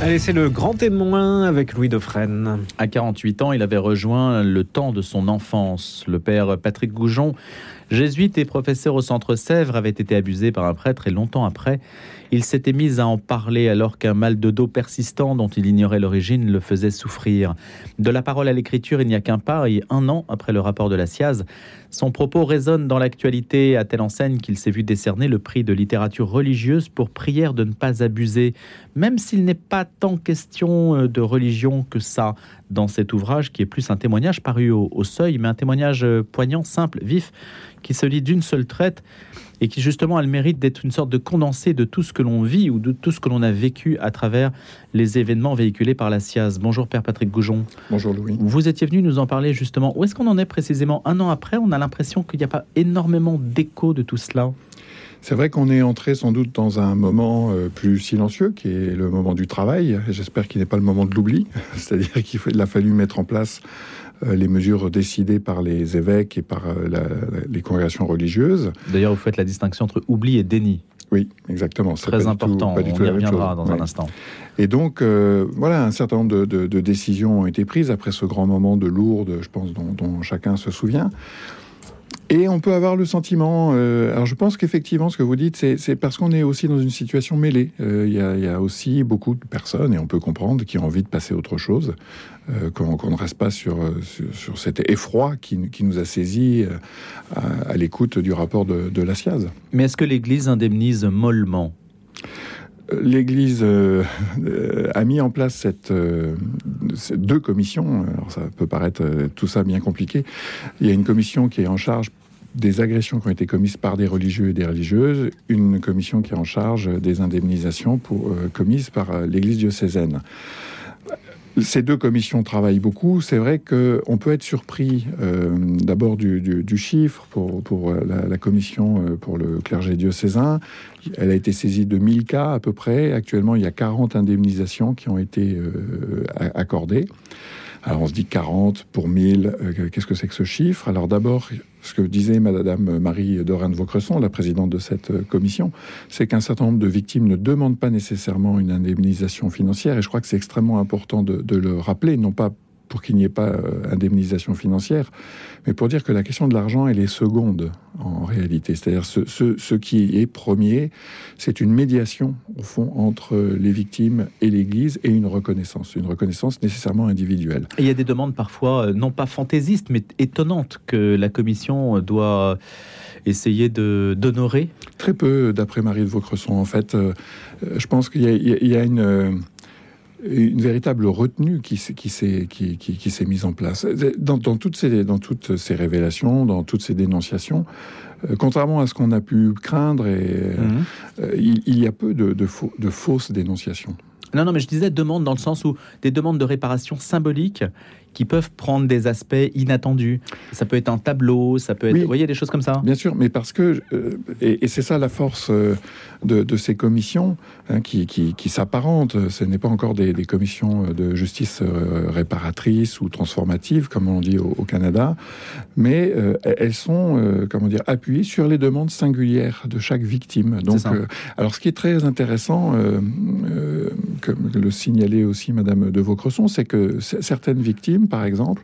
Allez, c'est le grand témoin avec Louis Dauphren. À 48 ans, il avait rejoint le temps de son enfance. Le père Patrick Goujon, jésuite et professeur au centre Sèvres, avait été abusé par un prêtre et longtemps après, il s'était mis à en parler alors qu'un mal de dos persistant dont il ignorait l'origine le faisait souffrir. De la parole à l'écriture, il n'y a qu'un pas et un an après le rapport de la SIAZ, son propos résonne dans l'actualité à telle enseigne qu'il s'est vu décerner le prix de littérature religieuse pour prière de ne pas abuser, même s'il n'est pas tant question euh, de religion que ça. Dans cet ouvrage qui est plus un témoignage paru au, au seuil, mais un témoignage euh, poignant, simple, vif, qui se lit d'une seule traite et qui justement a le mérite d'être une sorte de condensé de tout ce que l'on vit ou de tout ce que l'on a vécu à travers les événements véhiculés par la SIAZ. Bonjour Père Patrick Goujon. Bonjour Louis. Vous étiez venu nous en parler justement. Où est-ce qu'on en est précisément un an après? On a l'impression qu'il n'y a pas énormément d'écho de tout cela. C'est vrai qu'on est entré sans doute dans un moment euh, plus silencieux, qui est le moment du travail. J'espère qu'il n'est pas le moment de l'oubli. C'est-à-dire qu'il a fallu mettre en place les mesures décidées par les évêques et par euh, la, les congrégations religieuses. D'ailleurs, vous faites la distinction entre oubli et déni. Oui, exactement. Très important. Tout, On y reviendra dans un instant. Et donc, euh, voilà, un certain nombre de, de, de, décisions ont été prises après ce grand moment de Lourdes, je pense, dont, dont chacun se souvient. Et on peut avoir le sentiment, euh, alors je pense qu'effectivement ce que vous dites, c'est parce qu'on est aussi dans une situation mêlée. Il euh, y, y, a aussi beaucoup de personnes, et on peut comprendre, qui ont envie de passer autre chose, euh, qu'on qu ne reste pas sur, sur, sur, cet effroi qui, qui nous a saisis à, à l'écoute du rapport de, de la SIAZ. Mais est-ce que l'Église indemnise mollement? L'Église euh, a mis en place euh, deux commissions. Alors ça peut paraître euh, tout ça bien compliqué. Il y a une commission qui est en charge des agressions qui ont été commises par des religieux et des religieuses, une commission qui est en charge des indemnisations euh, commises par euh, l'Église diocésaine. Ces deux commissions travaillent beaucoup. C'est vrai qu'on peut être surpris euh, d'abord du, chiffre pour, pour la, la, commission euh, pour le clergé diocésain. Elle a été saisie de 1000 cas à peu près. Actuellement, il y a 40 indemnisations qui ont été euh, accordées. Alors on se dit 40 pour 1000, euh, qu'est-ce que c'est que ce chiffre? Alors d'abord, ce que disait Madame Marie Dorane Vaucresson, la présidente de cette euh, commission, c'est qu'un certain nombre de victimes ne demandent pas nécessairement une indemnisation financière, et je crois que c'est extrêmement important de, de, le rappeler, non pas pour qu'il n'y ait pas euh, indemnisation financière, mais pour dire que la question de l'argent, elle est seconde en réalité. C'est-à-dire ce, ce, ce, qui est premier, c'est une médiation, au fond, entre les victimes et l'Église et une reconnaissance, une reconnaissance nécessairement individuelle. Et il y a des demandes parfois, euh, non pas fantaisistes, mais étonnantes, que la Commission doit essayer d'honorer Très peu, d'après Marie de Vaucresson. En fait, euh, je pense qu'il y, y, a une... Euh, une véritable retenue qui, qui s'est qui, qui, qui s'est mise en place dans, dans, toutes ces dans toutes ces révélations, dans toutes ces dénonciations. Euh, contrairement à ce qu'on a pu craindre, et, mmh. euh, il, il, y a peu de, de, faux, de fausses dénonciations. Non, non, mais je disais demande dans le sens où des demandes de réparation symboliques qui peuvent prendre des aspects inattendus. Ça peut être un tableau, ça peut être, oui, vous voyez, des choses comme ça. Bien sûr, mais parce que, euh, et, et c'est ça la force euh, de, de, ces commissions hein, qui, qui, qui s'apparentent. Ce n'est pas encore des, des, commissions de justice euh, réparatrice ou transformative, comme on dit au, au Canada, mais euh, elles sont, euh, comment dire, appuyées sur les demandes singulières de chaque victime. Donc, euh, alors, ce qui est très intéressant, comme le signalait aussi Madame de Vaucresson, c'est que certaines victimes, par exemple,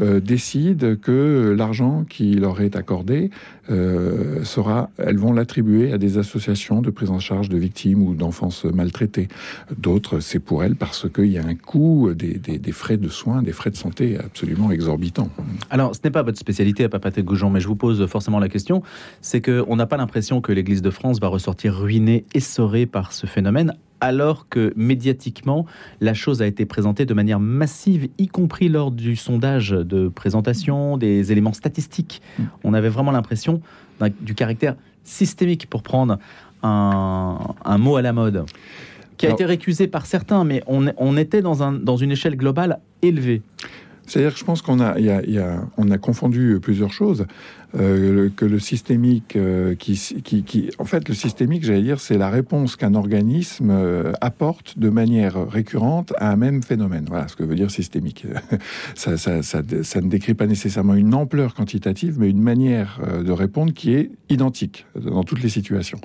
euh, décident que l'argent qui leur est accordé euh, sera, elles vont l'attribuer à des associations de prise en charge de victimes ou d'enfance maltraitées. D'autres, c'est pour elles parce qu'il y a un coût des, des, des, frais de soins, des frais de santé absolument exorbitants. Alors, ce n'est pas votre spécialité à Papaté Goujon, mais je vous pose forcément la question. C'est qu'on n'a pas l'impression que l'Église de France va ressortir ruinée, essorée par ce phénomène, alors que médiatiquement, la chose a été présentée de manière massive, y compris lors du sondage de présentation, des éléments statistiques. Mm. On avait vraiment l'impression du caractère systémique, pour prendre un, un mot à la mode, qui a alors, été récusé par certains, mais on, on était dans, un, dans une échelle globale élevée. C'est-à-dire que je pense qu'on a, y a, y a, on a confondu plusieurs choses. Euh, que le systémique, euh, qui, en fait, le systémique, j'allais dire, c'est la réponse qu'un organisme euh, apporte de manière récurrente à un même phénomène. Voilà ce que veut dire systémique. ça, ça, ça, ne décrit pas nécessairement une ampleur quantitative, mais une manière de répondre qui est identique dans toutes les situations.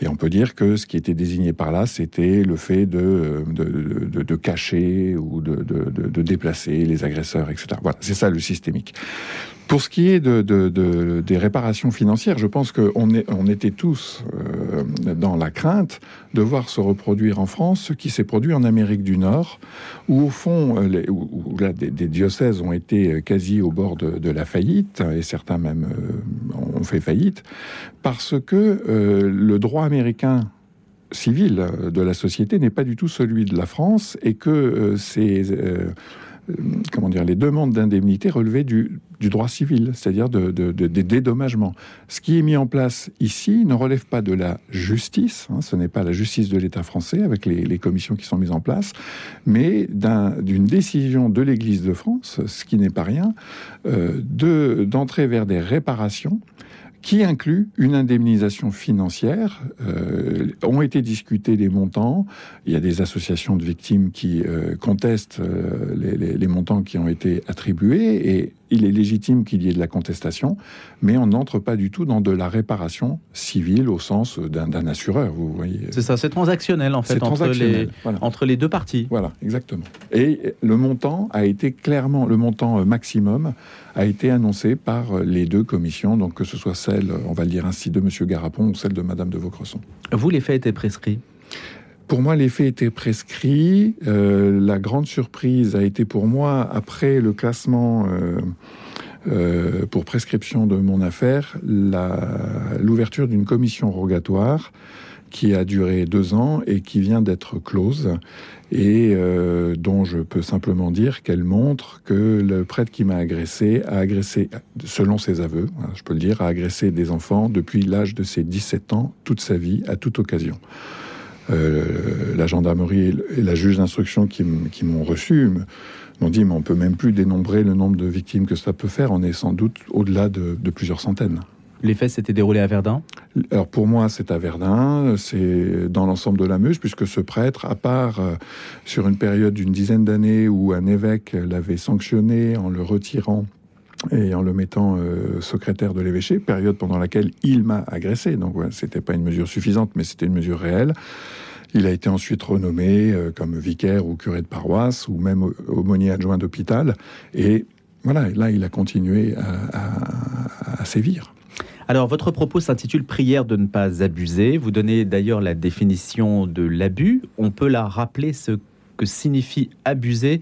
Et on peut dire que ce qui était désigné par là, c'était le fait de, de, de, de cacher ou de, de, déplacer les agresseurs, etc. Voilà, c'est ça le systémique. Pour ce qui est de, de, de, des réparations financières, je pense qu'on on était tous euh, dans la crainte de voir se reproduire en France ce qui s'est produit en Amérique du Nord, où au fond, euh, les, où, là, des, diocèses ont été quasi au bord de, la faillite, et certains même euh, ont fait faillite, parce que euh, le droit américain civil de la société n'est pas du tout celui de la France, et que euh, c'est comment dire, les demandes d'indemnité relevaient du, droit civil, c'est-à-dire de, de, de, des dédommagements. Ce qui est mis en place ici ne relève pas de la justice, hein, ce n'est pas la justice de l'État français avec les, commissions qui sont mises en place, mais d'une un, décision de l'Église de France, ce qui n'est pas rien, euh, d'entrer vers des réparations qui inclut une indemnisation financière. Euh, ont été discutés les montants. Il y a des associations de victimes qui euh, contestent euh, les, les, les, montants qui ont été attribués et il est légitime qu'il y ait de la contestation, mais on n'entre pas du tout dans de la réparation civile au sens d'un assureur, vous voyez. C'est ça, c'est transactionnel en fait entre, les, voilà. entre les deux parties. Voilà, exactement. Et le montant a été clairement, le montant maximum a été annoncé par les deux commissions, donc que ce soit celle, on va le dire ainsi, de M. Garapon ou celle de Mme de Vaucresson. Vous, les faits étaient prescrits? Pour moi, les faits étaient prescrits. Euh, la grande surprise a été pour moi, après le classement euh, euh, pour prescription de mon affaire, l'ouverture d'une commission rogatoire qui a duré deux ans et qui vient d'être close et euh, dont je peux simplement dire qu'elle montre que le prêtre qui m'a agressé a agressé, selon ses aveux, hein, je peux le dire, a agressé des enfants depuis l'âge de ses 17 ans, toute sa vie, à toute occasion. Euh, la gendarmerie et la juge d'instruction qui, m'ont reçu m'ont dit mais on peut même plus dénombrer le nombre de victimes que ça peut faire. On est sans doute au-delà de, de, plusieurs centaines. Les faits s'étaient déroulés à Verdun? Alors pour moi, c'est à Verdun, c'est dans l'ensemble de la Meuse, puisque ce prêtre, à part euh, sur une période d'une dizaine d'années où un évêque l'avait sanctionné en le retirant et en le mettant euh, secrétaire de l'évêché, période pendant laquelle il m'a agressé. Donc ouais, c'était pas une mesure suffisante, mais c'était une mesure réelle. Il a été ensuite renommé euh, comme vicaire ou curé de paroisse ou même aumônier adjoint d'hôpital. Et voilà, là, il a continué à sévir. Alors, votre propos s'intitule Prière de ne pas abuser. Vous donnez d'ailleurs la définition de l'abus. On peut la rappeler ce que signifie abuser.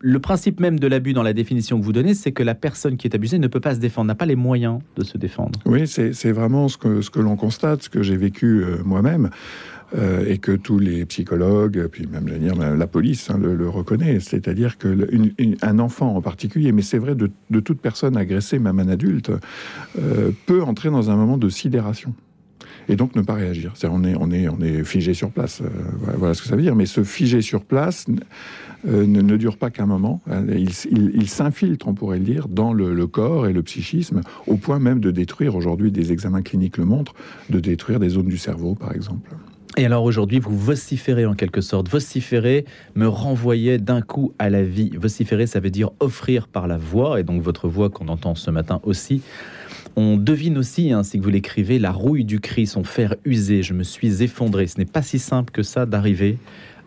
Le principe même de l'abus dans la définition que vous donnez, c'est que la personne qui est abusée ne peut pas se défendre, n'a pas les moyens de se défendre. Oui, c'est vraiment ce que, l'on constate, ce que j'ai vécu euh, moi-même. Euh, et que tous les psychologues, puis même la police hein, le, reconnaît. C'est-à-dire que enfant en particulier, mais c'est vrai de, toute personne agressée, même un adulte, euh, peut entrer dans un moment de sidération et donc ne pas réagir. Est on est on est figé sur place. Euh, voilà ce que ça veut dire. Mais ce figé sur place euh, ne, dure pas qu'un moment. Il, il, il s'infiltre, on pourrait le dire, dans le, corps et le psychisme, au point même de détruire. Aujourd'hui, des examens cliniques le montrent, de détruire des zones du cerveau, par exemple. Et alors aujourd'hui, vous vociférez en quelque sorte. Vociférer me renvoyait d'un coup à la vie. Vociférer, ça veut dire offrir par la voix, et donc votre voix qu'on entend ce matin aussi. On devine aussi, ainsi que vous l'écrivez, la rouille du cri, son fer usé. Je me suis effondré. Ce n'est pas si simple que ça d'arriver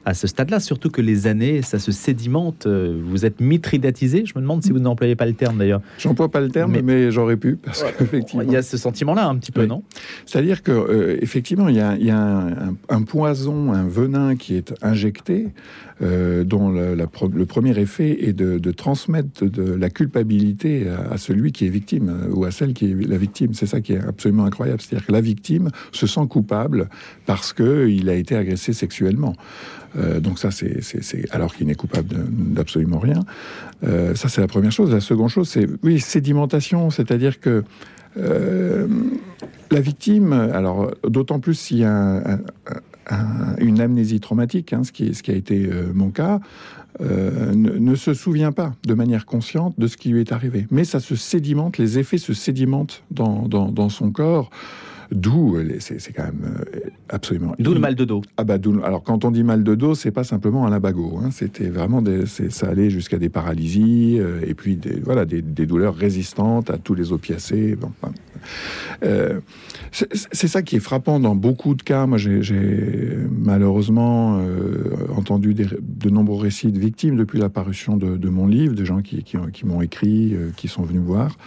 à ce stade-là, surtout que les années, ça se sédimente. Vous êtes mitridatisé. Je me demande si vous n'employez pas le terme d'ailleurs. J'emploie pas le terme, mais, mais j'aurais pu parce ouais, qu'effectivement, il y a ce sentiment-là un petit peu, oui. non? C'est-à-dire que euh, effectivement, il y a, il y a un, un, poison, un venin qui est injecté, euh, dont la, la, le premier effet est de, de transmettre de la culpabilité à, à, celui qui est victime euh, ou à celle qui est la victime. C'est ça qui est absolument incroyable. C'est-à-dire que la victime se sent coupable parce que il a été agressé sexuellement. Euh, donc ça, c'est alors qu'il n'est coupable d'absolument rien. Euh, ça, c'est la première chose. La seconde chose, c'est oui, sédimentation, c'est-à-dire que euh, la victime, alors d'autant plus s'il y a un, un, un, une amnésie traumatique, hein, ce, qui, ce qui a été mon cas, ne, se souvient pas de manière consciente de ce qui lui est arrivé. Mais ça se sédimente, les effets se sédimentent dans, dans son corps. D'où, c'est quand même euh, absolument. D'où le mal de dos. Ah bah, alors quand on dit mal de dos, c'est pas simplement un labago. Hein, C'était vraiment des, ça allait jusqu'à des paralysies euh, et puis des, voilà des, des, douleurs résistantes à tous les opiacés. Bon, euh, c'est ça qui est frappant dans beaucoup de cas. Moi, j'ai malheureusement euh, entendu de nombreux récits de victimes depuis la parution de, mon livre, de gens qui, m'ont écrit, euh, qui sont venus voir.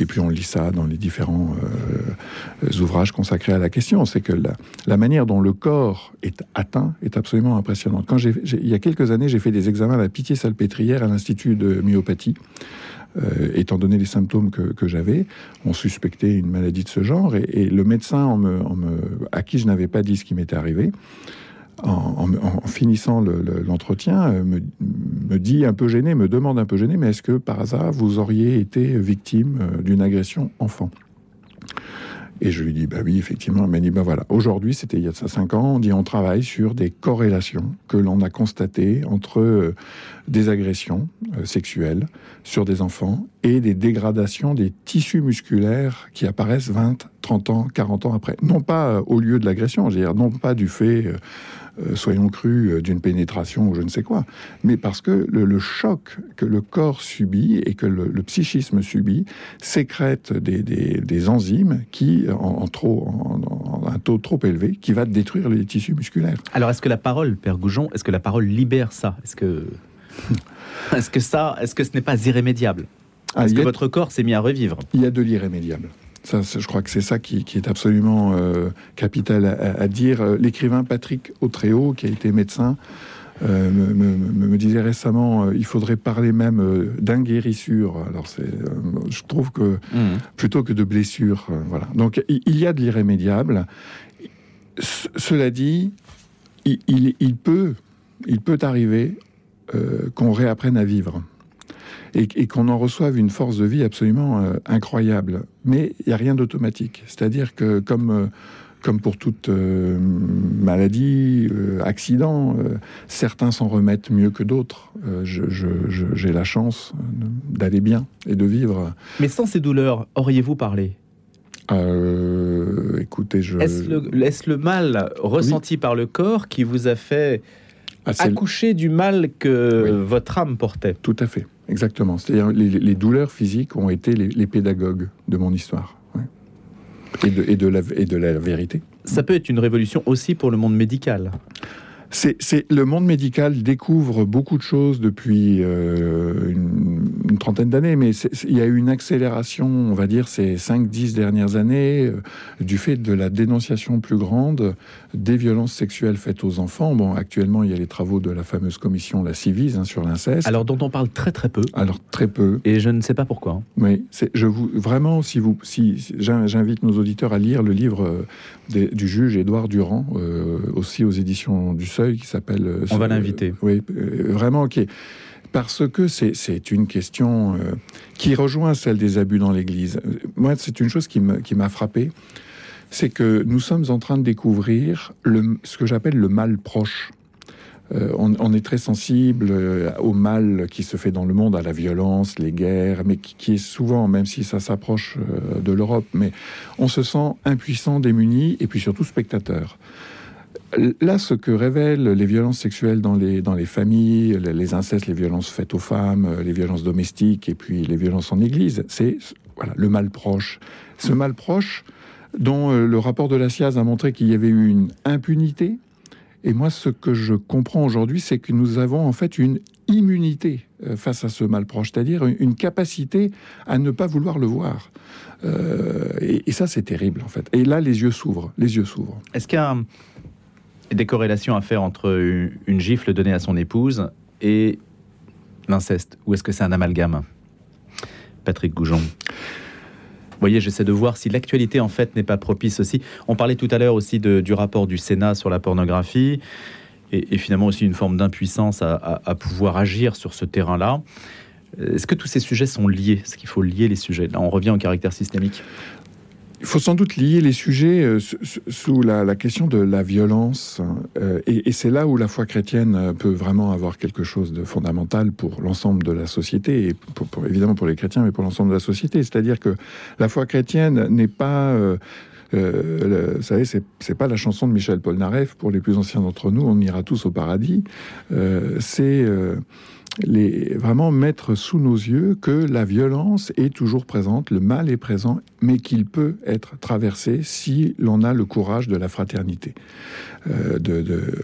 Et puis on lit ça dans les différents ouvrages consacrés à la question. C'est que la, manière dont le corps est atteint est absolument impressionnante. Quand il y a quelques années, j'ai fait des examens à la Pitié-Salpêtrière à l'Institut de myopathie. Euh, étant donné les symptômes que, j'avais, on suspectait une maladie de ce genre. Et, le médecin, en à qui je n'avais pas dit ce qui m'était arrivé, en, finissant l'entretien, le, me, me, dit un peu gêné, me demande un peu gêné, mais est-ce que par hasard vous auriez été victime euh, d'une agression enfant? Et je lui dis, bah oui, effectivement. Elle m'a dit, bah voilà, aujourd'hui, c'était il y a ça cinq ans, on dit, on travaille sur des corrélations que l'on a constatées entre euh, des agressions euh, sexuelles sur des enfants et des dégradations des tissus musculaires qui apparaissent 20, 30 ans, 40 ans après. Non pas euh, au lieu de l'agression, je veux dire, non pas du fait soyons crus, euh, d'une pénétration ou je ne sais quoi, mais parce que le, le choc que le corps subit et que le, le psychisme subit sécrète des, des, des enzymes qui, en, en trop, en, en, un taux trop élevé, qui va détruire les tissus musculaires. Alors, est-ce que la parole, Père Goujon, est-ce que la parole libère ça? Est-ce que, est-ce que ça, est-ce que ce n'est pas irrémédiable? Est-ce ah, que votre corps s'est mis à revivre? Il y a de l'irrémédiable. Ça, je crois que c'est ça qui, qui, est absolument euh, capital à, à dire. L'écrivain Patrick Autréau, qui a été médecin, euh, me, me, me, disait récemment, euh, il faudrait parler même euh, d'inguérissure. Alors, euh, je trouve que mmh. plutôt que de blessure, euh, voilà. Donc, il, y a de l'irrémédiable. Cela dit, il, il, il, peut, il peut arriver euh, qu'on réapprenne à vivre et, et qu'on en reçoive une force de vie absolument euh, incroyable. Mais il n'y a rien d'automatique. C'est-à-dire que comme, euh, comme pour toute euh, maladie, euh, accident, euh, certains s'en remettent mieux que d'autres. J'ai la chance d'aller bien et de vivre. Mais sans ces douleurs, auriez-vous parlé? Écoutez, je. Est-ce le, est le, mal ressenti oui. par le corps qui vous a fait ah, accoucher du mal que oui. votre âme portait? Tout à fait. Exactement. C'est-à-dire les, douleurs physiques ont été les, pédagogues de mon histoire. Et de la vérité. Ça peut être une révolution aussi pour le monde médical. C'est le monde médical découvre beaucoup de choses depuis euh, une, une, trentaine d'années, mais il y a eu une accélération, on va dire, ces 5-10 dernières années, euh, du fait de la dénonciation plus grande des violences sexuelles faites aux enfants. Bon, actuellement, il y a les travaux de la fameuse commission, la Civise, hein, sur l'inceste. Alors, dont on parle très très peu. Alors, très peu. Et je ne sais pas pourquoi. Hein. Oui, je vous, vraiment, si vous, si, j'invite nos auditeurs à lire le livre euh, des, du juge Édouard Durand, euh, aussi aux éditions du Seuil, qui s'appelle. Euh, On va l'inviter. oui, euh, vraiment, ok. Parce que c'est une question euh, qui rejoint celle des abus dans l'Église. Moi, c'est une chose qui m'a frappé, c'est que nous sommes en train de découvrir le, ce que j'appelle le mal proche. Euh, on, est très sensible euh, au mal qui se fait dans le monde, à la violence, les guerres, mais qui, est souvent, même si ça s'approche euh, de l'Europe, mais on se sent impuissant, démuni, et puis surtout spectateur. Là, ce que révèlent les violences sexuelles dans les, dans les familles, les, incestes, les violences faites aux femmes, les violences domestiques et puis les violences en église, c'est voilà, le mal proche. Ce mal proche dont le rapport de la SIAZ a montré qu'il y avait eu une impunité, et moi, ce que je comprends aujourd'hui, c'est que nous avons en fait une immunité euh, face à ce mal proche, c'est-à-dire une capacité à ne pas vouloir le voir. Euh, et, et, ça, c'est terrible, en fait. Et là, les yeux s'ouvrent. Les yeux s'ouvrent. Est-ce qu'il y a des corrélations à faire entre une gifle donnée à son épouse et l'inceste Ou est-ce que c'est un amalgame? Patrick Goujon voyez, j'essaie de voir si l'actualité en fait n'est pas propice aussi. On parlait tout à l'heure aussi du rapport du Sénat sur la pornographie et, finalement aussi une forme d'impuissance à, à, à, pouvoir agir sur ce terrain-là. Est-ce que tous ces sujets sont liés? Est-ce qu'il faut lier les sujets? Là, on revient au caractère systémique. Il faut sans doute lier les sujets euh, sous la, question de la violence. Euh, et, c'est là où la foi chrétienne peut vraiment avoir quelque chose de fondamental pour l'ensemble de la société, et évidemment pour les chrétiens, mais pour l'ensemble de la société. C'est-à-dire que la foi chrétienne n'est pas... Euh, vous savez, c'est pas la chanson de Michel Polnareff. Pour les plus anciens d'entre nous, on ira tous au paradis. c'est les, vraiment mettre sous nos yeux que la violence est toujours présente, le mal est présent, mais qu'il peut être traversé si l'on a le courage de la fraternité. Euh, de,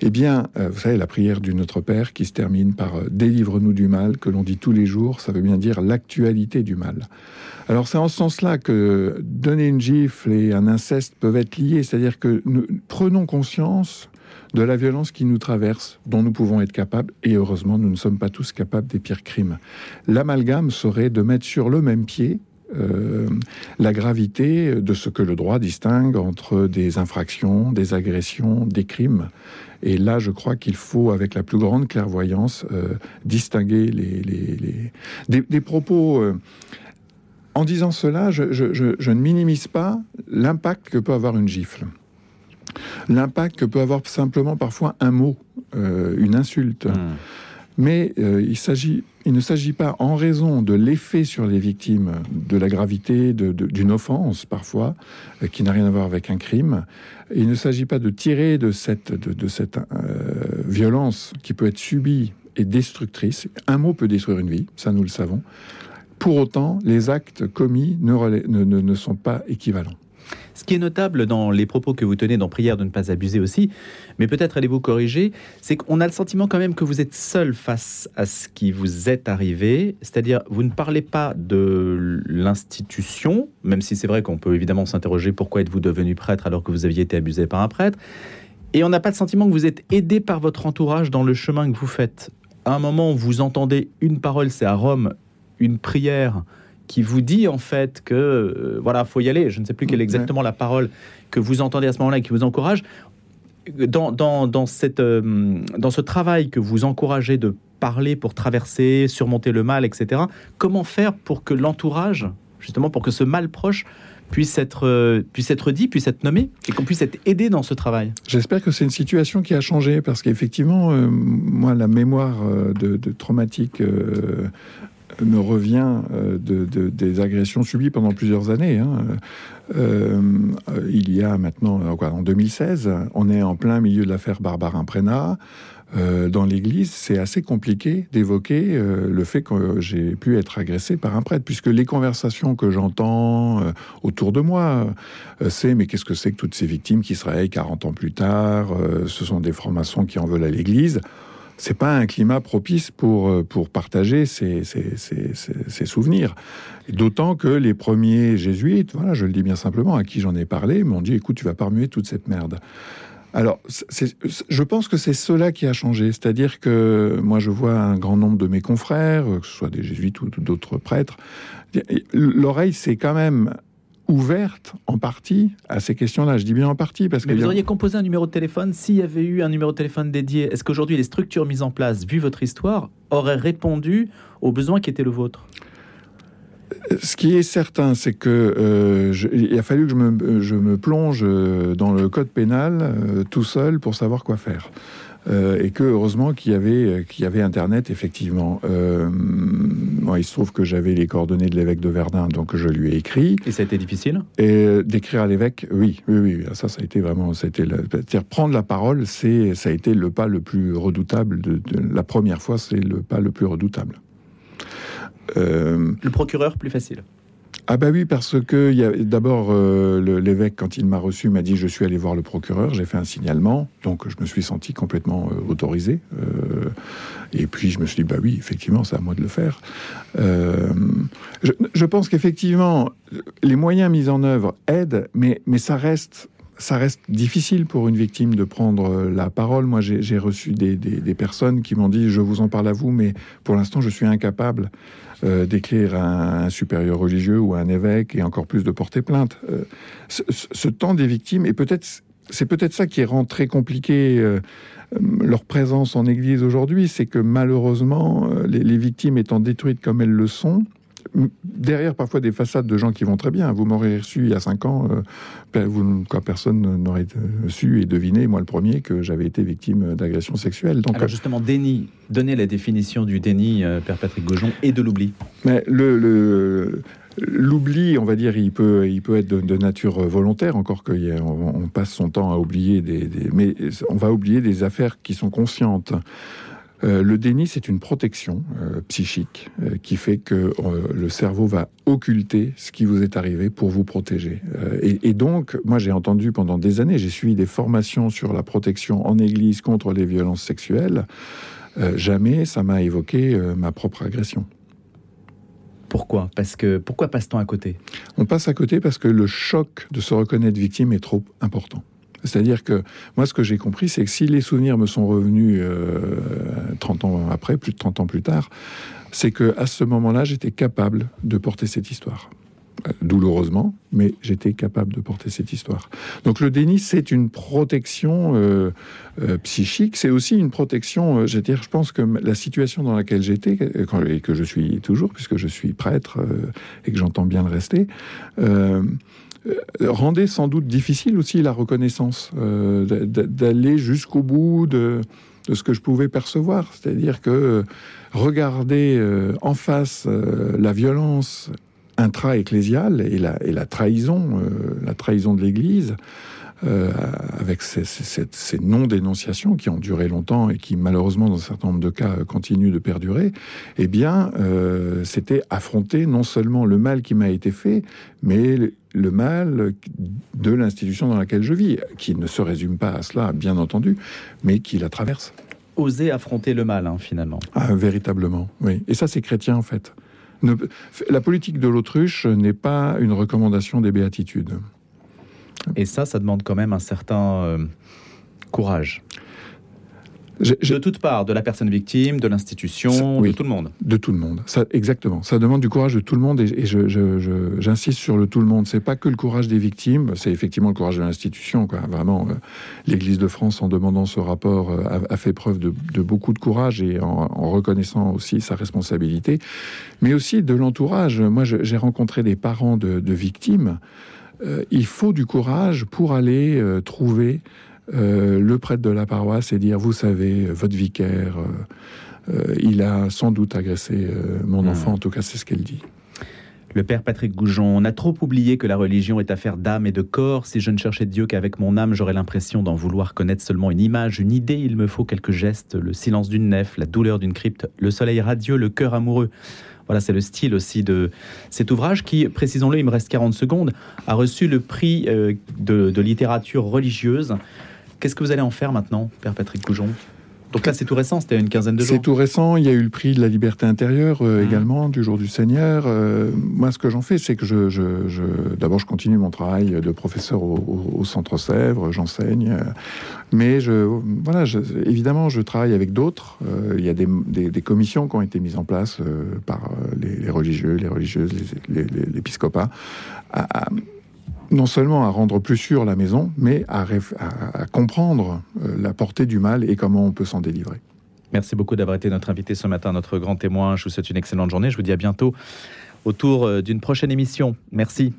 Eh bien, euh, vous savez, la prière du Notre Père qui se termine par euh, Délivre-nous du mal, que l'on dit tous les jours, ça veut bien dire l'actualité du mal. Alors c'est en ce sens-là que donner une gifle et un inceste peuvent être liés, c'est-à-dire que nous prenons conscience de la violence qui nous traverse, dont nous pouvons être capables, et heureusement, nous ne sommes pas tous capables des pires crimes. L'amalgame serait de mettre sur le même pied euh, la gravité de ce que le droit distingue entre des infractions, des agressions, des crimes. Et là, je crois qu'il faut, avec la plus grande clairvoyance, euh, distinguer les, Des, propos... Euh, en disant cela, je, je, ne minimise pas l'impact que peut avoir une gifle l'impact que peut avoir simplement parfois un mot, euh, une insulte. Hmm. Mais euh, il, il ne s'agit pas, en raison de l'effet sur les victimes, de la gravité d'une offense parfois, euh, qui n'a rien à voir avec un crime, il ne s'agit pas de tirer de cette, de, cette violence qui peut être subie et destructrice. Un mot peut détruire une vie, ça nous le savons. Pour autant, les actes commis ne sont pas équivalents. Ce qui est notable dans les propos que vous tenez dans Prière de ne pas abuser aussi, mais peut-être allez-vous corriger, c'est qu'on a le sentiment quand même que vous êtes seul face à ce qui vous est arrivé, c'est-à-dire vous ne parlez pas de l'institution, même si c'est vrai qu'on peut évidemment s'interroger pourquoi êtes-vous devenu prêtre alors que vous aviez été abusé par un prêtre, et on n'a pas le sentiment que vous êtes aidé par votre entourage dans le chemin que vous faites. À un moment, vous entendez une parole, c'est à Rome, une prière qui vous dit en fait que euh, voilà, faut y aller. Je ne sais plus quelle est exactement la parole que vous entendez à ce moment-là et qui vous encourage. Dans, dans, cette, euh, dans ce travail que vous encouragez de parler pour traverser, surmonter le mal, etc., comment faire pour que l'entourage, justement pour que ce mal proche puisse être, euh, puisse être dit, puisse être nommé, et qu'on puisse être aidé dans ce travail? J'espère que c'est une situation qui a changé, parce qu'effectivement, moi, la mémoire de, de traumatique me revient euh, de, des agressions subies pendant plusieurs années. Hein. Euh, il y a maintenant, euh, en 2016, on est en plein milieu de l'affaire Barbara Prénat. dans l'Église, c'est assez compliqué d'évoquer le fait que j'ai pu être agressé par un prêtre, puisque les conversations que j'entends autour de moi, c'est mais qu'est-ce que c'est que toutes ces victimes qui se réveillent 40 ans plus tard Ce sont des francs-maçons qui en veulent à l'Église c'est pas un climat propice pour, euh, pour partager ces, souvenirs. D'autant que les premiers jésuites, voilà, je le dis bien simplement, à qui j'en ai parlé, m'ont dit écoute, tu vas pas remuer toute cette merde. Alors, je pense que c'est cela qui a changé. C'est-à-dire que moi, je vois un grand nombre de mes confrères, que ce soit des jésuites ou d'autres prêtres, l'oreille s'est quand même ouverte en partie à ces questions-là. Je dis bien en partie parce que... vous auriez composé un numéro de téléphone s'il y avait eu un numéro de téléphone dédié. Est-ce qu'aujourd'hui les structures mises en place, vu votre histoire, auraient répondu aux besoins qui étaient le vôtre? Ce qui est certain, c'est que euh, il a fallu que je me, je me, plonge euh, dans le code pénal euh, tout seul pour savoir quoi faire. Euh, et que heureusement qu'il y avait euh, qu'il y avait Internet effectivement. Euh, il se trouve que j'avais les coordonnées de l'évêque de Verdun, donc je lui ai écrit. Et ça a été difficile? Et d'écrire à l'évêque, oui, oui, oui, ça, ça a été vraiment, c'était, c'est-à-dire prendre la parole, c'est, ça a été le pas le plus redoutable de, la première fois, c'est le pas le plus redoutable. le procureur plus facile. Ah bah oui, parce que d'abord euh, l'évêque, quand il m'a reçu, m'a dit je suis allé voir le procureur, j'ai fait un signalement, donc je me suis senti complètement euh, autorisé. Euh, et puis je me suis dit bah oui, effectivement, c'est à moi de le faire. Je, pense qu'effectivement, les moyens mis en œuvre aident, mais, mais ça reste ça reste difficile pour une victime de prendre la parole. Moi, j'ai reçu des, personnes qui m'ont dit, je vous en parle à vous, mais pour l'instant, je suis incapable euh, d'écrire à un supérieur religieux ou à un évêque et encore plus de porter plainte. Euh, ce, temps des victimes, et peut-être c'est peut-être ça qui rend très compliqué euh, leur présence en Église aujourd'hui, c'est que malheureusement, les, victimes étant détruites comme elles le sont, derrière parfois des façades de gens qui vont très bien. Vous m'aurez reçu il y a cinq ans, euh, vous, quoi, personne n'aurait su et deviné, moi le premier, que j'avais été victime d'agression sexuelle. Donc, Alors justement, déni, donnez la définition du déni, Père Patrick Gaujon, et de l'oubli. Mais le, le L'oubli, on va dire, il peut, il peut être de, nature volontaire, encore qu'on on passe son temps à oublier des, Mais on va oublier des affaires qui sont conscientes. Euh, le déni, c'est une protection euh, psychique euh, qui fait que le cerveau va occulter ce qui vous est arrivé pour vous protéger. Et, et, donc, moi, j'ai entendu pendant des années, j'ai suivi des formations sur la protection en Église contre les violences sexuelles. jamais ça m'a évoqué ma propre agression. Pourquoi? Parce que pourquoi passe-t-on à côté? On passe à côté parce que le choc de se reconnaître victime est trop important. C'est-à-dire que moi, ce que j'ai compris, c'est que si les souvenirs me sont revenus 30 euh, ans après, plus de 30 ans plus tard, c'est que à ce moment-là, j'étais capable de porter cette histoire. Euh, douloureusement, mais j'étais capable de porter cette histoire. Donc le déni, c'est une protection euh, euh, psychique, c'est aussi une protection, je, dire, je pense que la situation dans laquelle j'étais, et que je suis toujours, puisque je suis prêtre et que j'entends bien le rester, rendait sans doute difficile aussi la reconnaissance, d'aller jusqu'au bout de, ce que je pouvais percevoir. C'est-à-dire que regarder en face la violence intra-ecclésiale et la, trahison, euh, la trahison de l'Église, euh, avec ces, non-dénonciations qui ont duré longtemps et qui malheureusement dans un certain nombre de cas continuent de perdurer, eh bien, euh, c'était affronter non seulement le mal qui m'a été fait, mais le, mal de l'institution dans laquelle je vis, qui ne se résume pas à cela, bien entendu, mais qui la traverse. Oser affronter le mal, hein, finalement. Ah, véritablement, oui. Et ça, c'est chrétien, en fait la politique de l'autruche n'est pas une recommandation des béatitudes. Et ça, ça demande quand même un certain euh, courage de toutes parts, de la personne victime, de l'institution, de tout le monde. De tout le monde, ça, exactement. Ça demande du courage de tout le monde et, j'insiste sur le tout le monde. C'est pas que le courage des victimes, c'est effectivement le courage de l'institution. Vraiment, euh, l'Église de France, en demandant ce rapport, euh, a, fait preuve de, beaucoup de courage et en, reconnaissant aussi sa responsabilité, mais aussi de l'entourage. Moi, j'ai rencontré des parents de, victimes. Euh, il faut du courage pour aller trouver euh, le prêtre de la paroisse et dire, vous savez, votre vicaire, euh, euh, il a sans doute agressé mon hmm. enfant, en tout cas c'est ce qu'elle dit. Le père Patrick Goujon, on a trop oublié que la religion est affaire d'âme et de corps. Si je ne cherchais Dieu qu'avec mon âme, j'aurais l'impression d'en vouloir connaître seulement une image, une idée. Il me faut quelques gestes, le silence d'une nef, la douleur d'une crypte, le soleil radieux, le cœur amoureux. Voilà, c'est le style aussi de cet ouvrage qui, précisons-le, il me reste 40 secondes, a reçu le prix de littérature religieuse. Qu'est-ce que vous allez en faire maintenant, Père Patrick Goujon? Donc là, c'est tout récent, c'était une quinzaine de jours. C'est tout récent. Il y a eu le prix de la liberté intérieure euh, mmh. également, du jour du Seigneur. Euh, moi, ce que j'en fais, c'est que je, je, d'abord, je continue mon travail de professeur au, Centre Sèvres, j'enseigne. mais je, voilà, évidemment, je travaille avec d'autres. Euh, il y a des, des, commissions qui ont été mises en place par les, religieux, les religieuses, l'épiscopat, non seulement à rendre plus sûre la maison, mais à, comprendre euh, la portée du mal et comment on peut s'en délivrer. Merci beaucoup d'avoir été notre invité ce matin, notre grand témoin. Je vous souhaite une excellente journée. Je vous dis à bientôt autour euh, d'une prochaine émission. Merci.